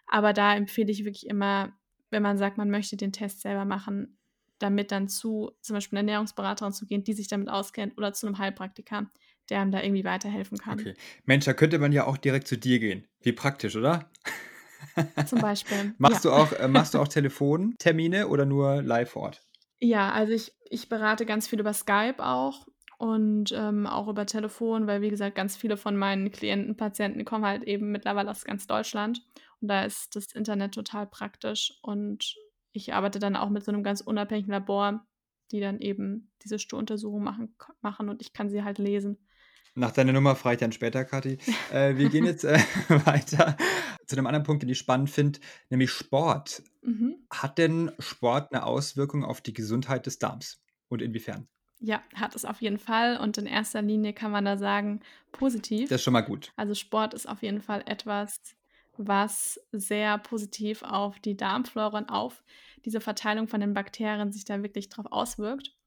Aber da empfehle ich wirklich immer, wenn man sagt, man möchte den Test selber machen, damit dann zu zum Beispiel 'ner Ernährungsberaterin zu gehen, die sich damit auskennt oder zu 'nem Heilpraktiker, der einem da irgendwie weiterhelfen kann. Okay. Mensch, da könnte man ja auch direkt zu dir gehen. Wie praktisch, oder? Zum Beispiel, ja. Machst du auch äh, machst du auch Telefontermine oder nur live vor Ort? Ja, also, ich ich berate ganz viel über Skype auch und, ähm, auch über Telefon, weil, wie gesagt, ganz viele von meinen Klienten, Patienten kommen halt eben mittlerweile aus ganz Deutschland. Und da ist das Internet total praktisch und ich arbeite dann auch mit so 'nem ganz unabhängigen Labor, die dann eben diese Stuhluntersuchung machen machen und ich kann sie halt lesen. Nach deiner Nummer frage ich dann später, Kathi. Äh, wir gehen jetzt, äh, weiter zu 'nem anderen Punkt, den ich spannend finde, nämlich Sport. Mhm. Hat denn Sport 'ne Auswirkung auf die Gesundheit des Darms und inwiefern? Ja, hat es auf jeden Fall und in erster Linie kann man da sagen, Das positiv. ist schon mal gut. Also, Sport ist auf jeden Fall etwas, was sehr positiv auf die Darmflora und auf diese Verteilung von den Bakterien sich da wirklich drauf auswirkt,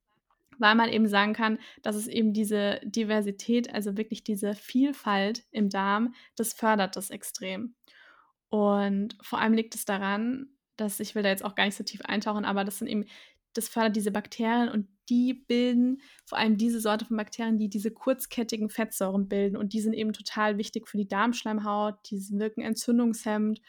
weil man eben sagen kann, dass es eben diese Diversität, also, wirklich diese Vielfalt im Darm, das fördert das extrem. Und vor allem liegt es daran, dass ich will da jetzt auch gar nicht so tief eintauchen, aber das sind eben das fördert diese Bakterien und die bilden vor allem diese Sorte von Bakterien, die diese kurzkettigen Fettsäuren bilden und die sind eben total wichtig für die Darmschleimhaut, die wirken entzündungshemmend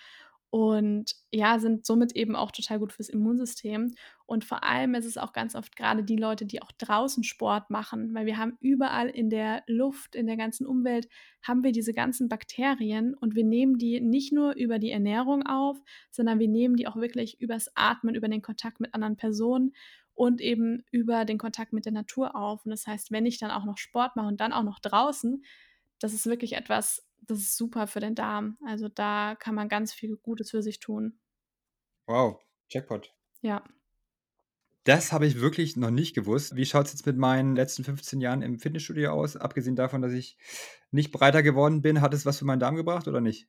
und ja, sind somit eben auch total gut fürs Immunsystem. Und vor allem ist es auch ganz oft gerade die Leute, die auch draußen Sport machen, weil wir haben überall in der Luft, in der ganzen Umwelt, haben wir diese ganzen Bakterien und wir nehmen die nicht nur über die Ernährung auf, sondern wir nehmen die auch wirklich übers Atmen, über den Kontakt mit anderen Personen und eben über den Kontakt mit der Natur auf. Und das heißt, wenn ich dann auch noch Sport mache und dann auch noch draußen, das ist wirklich etwas, das ist super für den Darm. Also da kann man ganz viel Gutes für sich tun. Wow, Jackpot. Ja. Das habe ich wirklich noch nicht gewusst. Wie schaut es jetzt mit meinen letzten 15 Jahren im Fitnessstudio aus? Abgesehen davon, dass ich nicht breiter geworden bin, hat es was für meinen Darm gebracht oder nicht?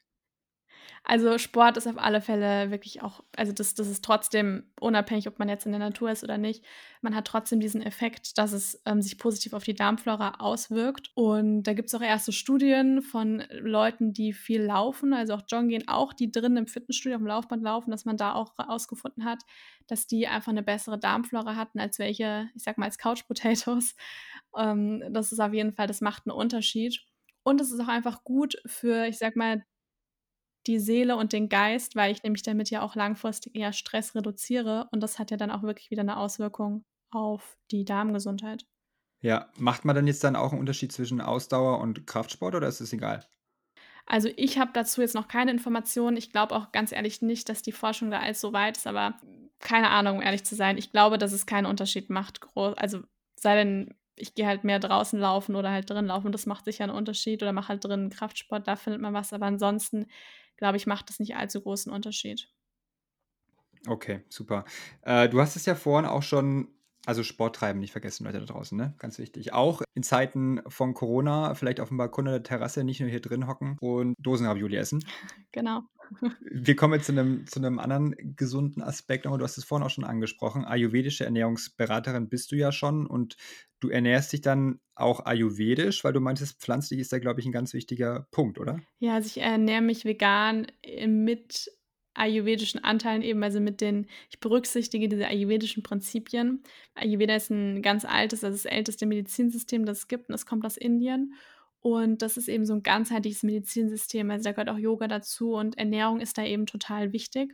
Also Sport ist auf alle Fälle wirklich auch, also das, das ist trotzdem unabhängig, ob man jetzt in der Natur ist oder nicht. Man hat trotzdem diesen Effekt, dass es ähm, sich positiv auf die Darmflora auswirkt. Und da gibt es auch erste Studien von Leuten, die viel laufen, also auch joggen gehen, auch die drinnen im Fitnessstudio auf dem Laufband laufen, dass man da auch herausgefunden hat, dass die einfach eine bessere Darmflora hatten als welche, ich sag mal, als Couch Potatoes. Ähm, das ist auf jeden Fall, das macht einen Unterschied. Und es ist auch einfach gut für, ich sag mal, die Seele und den Geist, weil ich nämlich damit ja auch langfristig eher Stress reduziere und das hat ja dann auch wirklich wieder eine Auswirkung auf die Darmgesundheit. Ja, macht man dann jetzt dann auch einen Unterschied zwischen Ausdauer und Kraftsport oder ist es egal? Also ich habe dazu jetzt noch keine Informationen. Ich glaube auch ganz ehrlich nicht, dass die Forschung da allzu weit ist, aber keine Ahnung, um ehrlich zu sein. Ich glaube, dass es keinen Unterschied macht. Also sei denn, ich gehe halt mehr draußen laufen oder halt drin laufen. Das macht sicher einen Unterschied oder mache halt drin Kraftsport, da findet man was. Aber ansonsten glaube ich, macht das nicht allzu großen Unterschied. Okay, super. Äh, du hast es ja vorhin auch schon also Sport treiben nicht vergessen, Leute da draußen, ne? Ganz wichtig. Auch in Zeiten von Corona vielleicht auf dem Balkon oder der Terrasse nicht nur hier drin hocken und Dosenravioli essen. Genau. Wir kommen jetzt zu einem, zu einem anderen gesunden Aspekt, du hast es vorhin auch schon angesprochen. Ayurvedische Ernährungsberaterin bist du ja schon und du ernährst dich dann auch ayurvedisch, weil du meintest, pflanzlich ist da, glaube ich, ein ganz wichtiger Punkt, oder? Ja, also ich ernähre mich vegan äh, mit ayurvedischen Anteilen eben, also mit den, ich berücksichtige diese ayurvedischen Prinzipien. Ayurveda ist ein ganz altes, also das älteste Medizinsystem, das es gibt und das kommt aus Indien. Und das ist eben so ein ganzheitliches Medizinsystem, also da gehört auch Yoga dazu und Ernährung ist da eben total wichtig.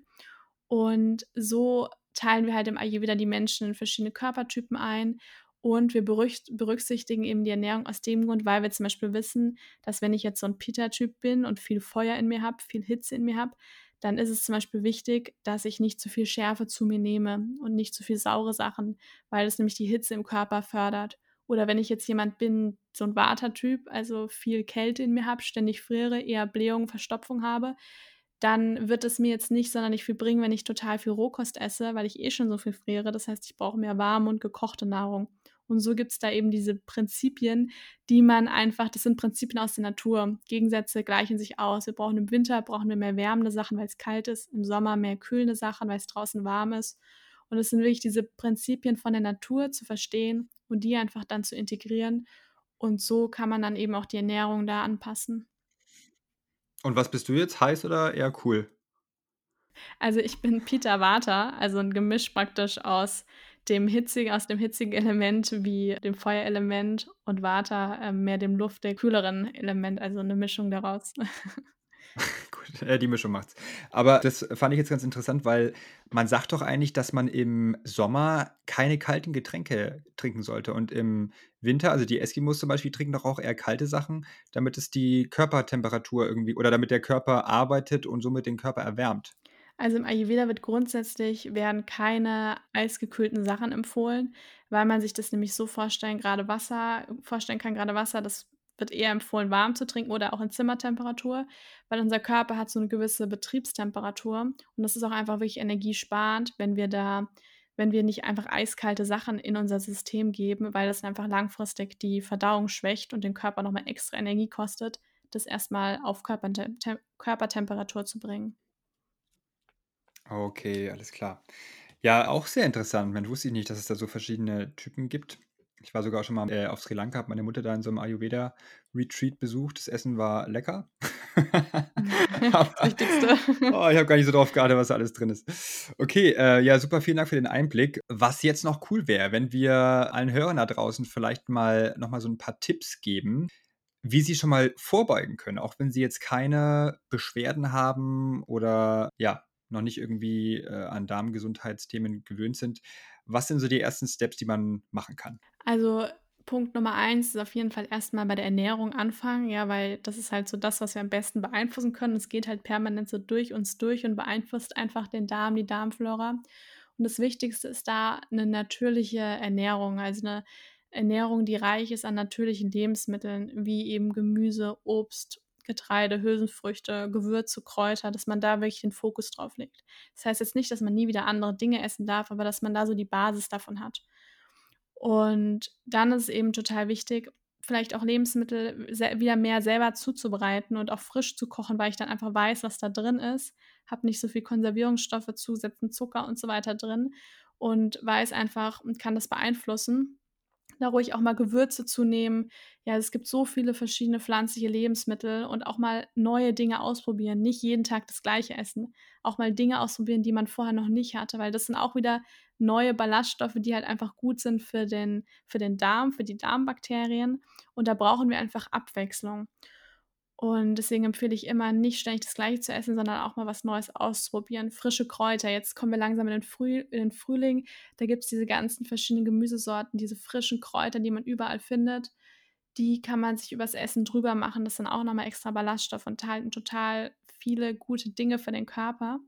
Und so teilen wir halt im Ayurveda die Menschen in verschiedene Körpertypen ein und wir berücksichtigen eben die Ernährung aus dem Grund, weil wir zum Beispiel wissen, dass wenn ich jetzt so ein Pita-Typ bin und viel Feuer in mir habe, viel Hitze in mir habe, dann ist es zum Beispiel wichtig, dass ich nicht zu viel Schärfe zu mir nehme und nicht zu viel saure Sachen, weil es nämlich die Hitze im Körper fördert. Oder wenn ich jetzt jemand bin, so ein Watertyp, also viel Kälte in mir habe, ständig friere, eher Blähung, Verstopfung habe, dann wird es mir jetzt nicht sonderlich viel bringen, wenn ich total viel Rohkost esse, weil ich eh schon so viel friere. Das heißt, ich brauche mehr warme und gekochte Nahrung. Und so gibt es da eben diese Prinzipien, die man einfach, das sind Prinzipien aus der Natur. Gegensätze gleichen sich aus. Wir brauchen im Winter, brauchen wir mehr wärmende Sachen, weil es kalt ist, im Sommer mehr kühlende Sachen, weil es draußen warm ist. Und es sind wirklich diese Prinzipien von der Natur zu verstehen und die einfach dann zu integrieren. Und so kann man dann eben auch die Ernährung da anpassen. Und was bist du jetzt, heiß oder eher cool? Also ich bin Peter Water, also ein Gemisch praktisch aus dem hitzigen, aus dem hitzigen Element wie dem Feuerelement und Vata äh, mehr dem Luft der kühleren Element, also eine Mischung daraus. Gut, äh, die Mischung macht's. Aber das fand ich jetzt ganz interessant, weil man sagt doch eigentlich, dass man im Sommer keine kalten Getränke trinken sollte. Und im Winter, also die Eskimos zum Beispiel, trinken doch auch eher kalte Sachen, damit es die Körpertemperatur irgendwie oder damit der Körper arbeitet und somit den Körper erwärmt. Also im Ayurveda wird grundsätzlich werden keine eisgekühlten Sachen empfohlen, weil man sich das nämlich so vorstellen, gerade Wasser vorstellen kann, gerade Wasser, das wird eher empfohlen, warm zu trinken oder auch in Zimmertemperatur, weil unser Körper hat so eine gewisse Betriebstemperatur und das ist auch einfach wirklich energiesparend, wenn wir da wenn wir nicht einfach eiskalte Sachen in unser System geben, weil das einfach langfristig die Verdauung schwächt und den Körper nochmal extra Energie kostet, das erstmal auf Körpertemperatur zu bringen. Okay, alles klar. Ja, auch sehr interessant. Man wusste ich nicht, dass es da so verschiedene Typen gibt. Ich war sogar schon mal äh, auf Sri Lanka, habe meine Mutter da in so einem Ayurveda-Retreat besucht. Das Essen war lecker. Aber, das Wichtigste. oh, ich habe gar nicht so drauf geachtet, was da alles drin ist. Okay, äh, ja, super, vielen Dank für den Einblick. Was jetzt noch cool wäre, wenn wir allen Hörern da draußen vielleicht mal nochmal so ein paar Tipps geben, wie sie schon mal vorbeugen können, auch wenn sie jetzt keine Beschwerden haben oder ja, noch nicht irgendwie äh, an Darmgesundheitsthemen gewöhnt sind. Was sind so die ersten Steps, die man machen kann? Also Punkt Nummer eins ist auf jeden Fall erstmal bei der Ernährung anfangen, ja, weil das ist halt so das, was wir am besten beeinflussen können. Es geht halt permanent so durch uns durch und beeinflusst einfach den Darm, die Darmflora. Und das Wichtigste ist da eine natürliche Ernährung, also eine Ernährung, die reich ist an natürlichen Lebensmitteln, wie eben Gemüse, Obst, Getreide, Hülsenfrüchte, Gewürze, Kräuter, dass man da wirklich den Fokus drauf legt. Das heißt jetzt nicht, dass man nie wieder andere Dinge essen darf, aber dass man da so die Basis davon hat. Und dann ist es eben total wichtig, vielleicht auch Lebensmittel wieder mehr selber zuzubereiten und auch frisch zu kochen, weil ich dann einfach weiß, was da drin ist, habe nicht so viel Konservierungsstoffe, Zusätzen, Zucker und so weiter drin und weiß einfach und kann das beeinflussen. Da ruhig auch mal Gewürze zu nehmen. Ja, es gibt so viele verschiedene pflanzliche Lebensmittel und auch mal neue Dinge ausprobieren. Nicht jeden Tag das gleiche essen. Auch mal Dinge ausprobieren, die man vorher noch nicht hatte, weil das sind auch wieder neue Ballaststoffe, die halt einfach gut sind für den, für den Darm, für die Darmbakterien. Und da brauchen wir einfach Abwechslung. Und deswegen empfehle ich immer, nicht ständig das Gleiche zu essen, sondern auch mal was Neues auszuprobieren. Frische Kräuter. Jetzt kommen wir langsam in den, Früh in den Frühling. Da gibt es diese ganzen verschiedenen Gemüsesorten, diese frischen Kräuter, die man überall findet. Die kann man sich übers Essen drüber machen. Das sind auch nochmal extra Ballaststoffe und enthalten total viele gute Dinge für den Körper.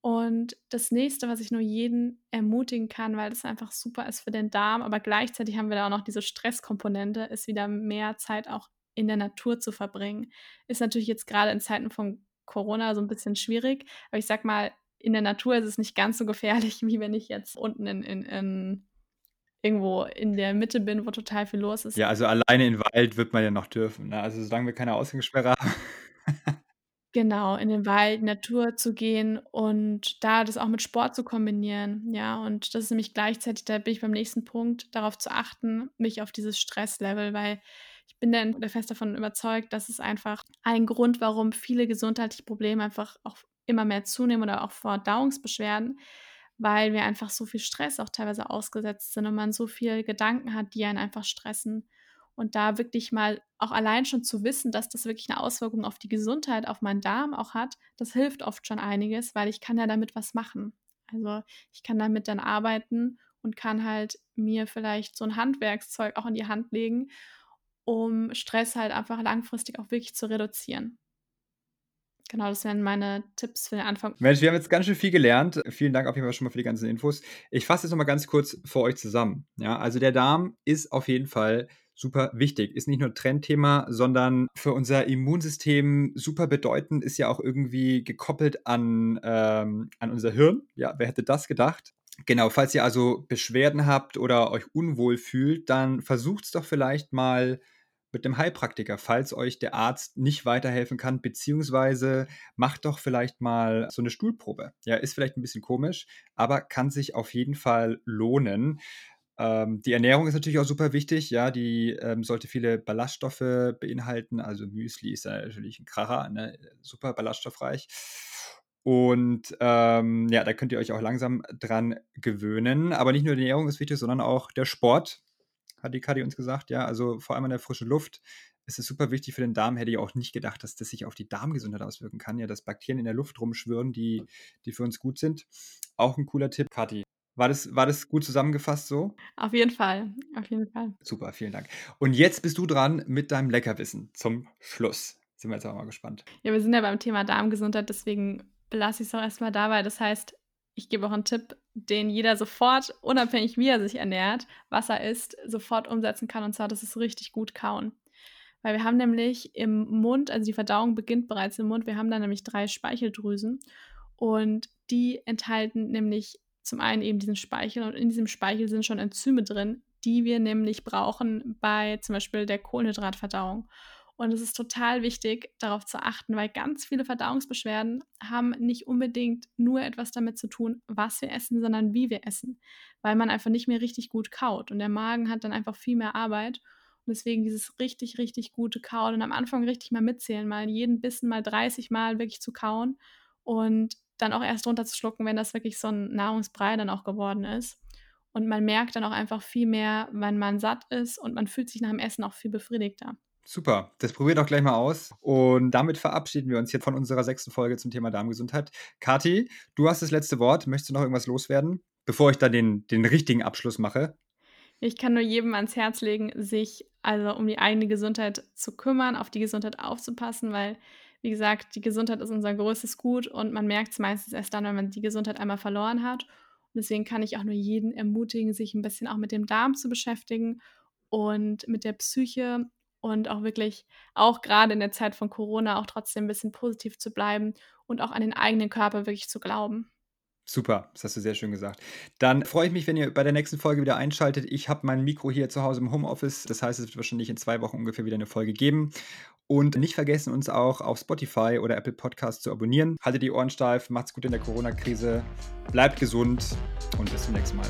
Und das nächste, was ich nur jeden ermutigen kann, weil das einfach super ist für den Darm, aber gleichzeitig haben wir da auch noch diese Stresskomponente, ist wieder mehr Zeit auch in der Natur zu verbringen. Ist natürlich jetzt gerade in Zeiten von Corona so ein bisschen schwierig, aber ich sag mal, in der Natur ist es nicht ganz so gefährlich, wie wenn ich jetzt unten in, in, in irgendwo in der Mitte bin, wo total viel los ist. Ja, also alleine in den Wald wird man ja noch dürfen. Ne? Also solange wir keine Ausgangssperre haben. Genau, in den Wald, Natur zu gehen und da das auch mit Sport zu kombinieren, ja. Und das ist nämlich gleichzeitig, da bin ich beim nächsten Punkt, darauf zu achten, mich auf dieses Stresslevel, weil ich bin dann fest davon überzeugt, dass es einfach ein Grund, warum viele gesundheitliche Probleme einfach auch immer mehr zunehmen oder auch Verdauungsbeschwerden, weil wir einfach so viel Stress auch teilweise ausgesetzt sind und man so viele Gedanken hat, die einen einfach stressen. Und da wirklich mal auch allein schon zu wissen, dass das wirklich eine Auswirkung auf die Gesundheit, auf meinen Darm auch hat, das hilft oft schon einiges, weil ich kann ja damit was machen. Also ich kann damit dann arbeiten und kann halt mir vielleicht so ein Handwerkszeug auch in die Hand legen, um Stress halt einfach langfristig auch wirklich zu reduzieren. Genau, das wären meine Tipps für den Anfang. Mensch, wir haben jetzt ganz schön viel gelernt. Vielen Dank auf jeden Fall schon mal für die ganzen Infos. Ich fasse jetzt noch mal ganz kurz für euch zusammen. Ja, also der Darm ist auf jeden Fall super wichtig. Ist nicht nur Trendthema, sondern für unser Immunsystem super bedeutend, ist ja auch irgendwie gekoppelt an, ähm, an unser Hirn. Ja, wer hätte das gedacht? Genau, falls ihr also Beschwerden habt oder euch unwohl fühlt, dann versucht es doch vielleicht mal mit dem Heilpraktiker, falls euch der Arzt nicht weiterhelfen kann, beziehungsweise macht doch vielleicht mal so eine Stuhlprobe. Ja, ist vielleicht ein bisschen komisch, aber kann sich auf jeden Fall lohnen. Ähm, die Ernährung ist natürlich auch super wichtig, ja, die ähm, sollte viele Ballaststoffe beinhalten. Also Müsli ist natürlich ein Kracher, ne? super ballaststoffreich. Und ähm, ja, da könnt ihr euch auch langsam dran gewöhnen. Aber nicht nur die Ernährung ist wichtig, sondern auch der Sport, hat die Kadi uns gesagt. Ja, also vor allem an der frischen Luft ist es super wichtig für den Darm. Hätte ich auch nicht gedacht, dass das sich auf die Darmgesundheit auswirken kann. Ja, dass Bakterien in der Luft rumschwirren, die, die für uns gut sind. Auch ein cooler Tipp, Kati. War das, war das gut zusammengefasst so? Auf jeden Fall, auf jeden Fall. Super, vielen Dank. Und jetzt bist du dran mit deinem Leckerwissen zum Schluss. Sind wir jetzt auch mal gespannt. Ja, wir sind ja beim Thema Darmgesundheit, deswegen belasse ich es auch erstmal dabei. Das heißt, ich gebe auch einen Tipp, den jeder sofort, unabhängig wie er sich ernährt, was er isst, sofort umsetzen kann. Und zwar, das ist richtig gut kauen. Weil wir haben nämlich im Mund, also die Verdauung beginnt bereits im Mund, wir haben da nämlich drei Speicheldrüsen und die enthalten nämlich zum einen eben diesen Speichel und in diesem Speichel sind schon Enzyme drin, die wir nämlich brauchen bei zum Beispiel der Kohlenhydratverdauung. Und es ist total wichtig, darauf zu achten, weil ganz viele Verdauungsbeschwerden haben nicht unbedingt nur etwas damit zu tun, was wir essen, sondern wie wir essen, weil man einfach nicht mehr richtig gut kaut und der Magen hat dann einfach viel mehr Arbeit. Und deswegen dieses richtig, richtig gute Kauen und am Anfang richtig mal mitzählen, mal jeden Bissen mal 30 Mal wirklich zu kauen und dann auch erst runterzuschlucken, wenn das wirklich so ein Nahrungsbrei dann auch geworden ist. Und man merkt dann auch einfach viel mehr, wenn man satt ist und man fühlt sich nach dem Essen auch viel befriedigter. Super, das probiert doch gleich mal aus. Und damit verabschieden wir uns jetzt von unserer sechsten Folge zum Thema Darmgesundheit. Kathi, du hast das letzte Wort. Möchtest du noch irgendwas loswerden, bevor ich dann den, den richtigen Abschluss mache? Ich kann nur jedem ans Herz legen, sich also um die eigene Gesundheit zu kümmern, auf die Gesundheit aufzupassen, weil, wie gesagt, die Gesundheit ist unser größtes Gut und man merkt es meistens erst dann, wenn man die Gesundheit einmal verloren hat. Und deswegen kann ich auch nur jeden ermutigen, sich ein bisschen auch mit dem Darm zu beschäftigen und mit der Psyche und auch wirklich, auch gerade in der Zeit von Corona, auch trotzdem ein bisschen positiv zu bleiben und auch an den eigenen Körper wirklich zu glauben. Super, das hast du sehr schön gesagt. Dann freue ich mich, wenn ihr bei der nächsten Folge wieder einschaltet. Ich habe mein Mikro hier zu Hause im Homeoffice. Das heißt, es wird wahrscheinlich in zwei Wochen ungefähr wieder eine Folge geben. Und nicht vergessen, uns auch auf Spotify oder Apple Podcasts zu abonnieren. Haltet die Ohren steif, macht's gut in der Corona-Krise, bleibt gesund und bis zum nächsten Mal.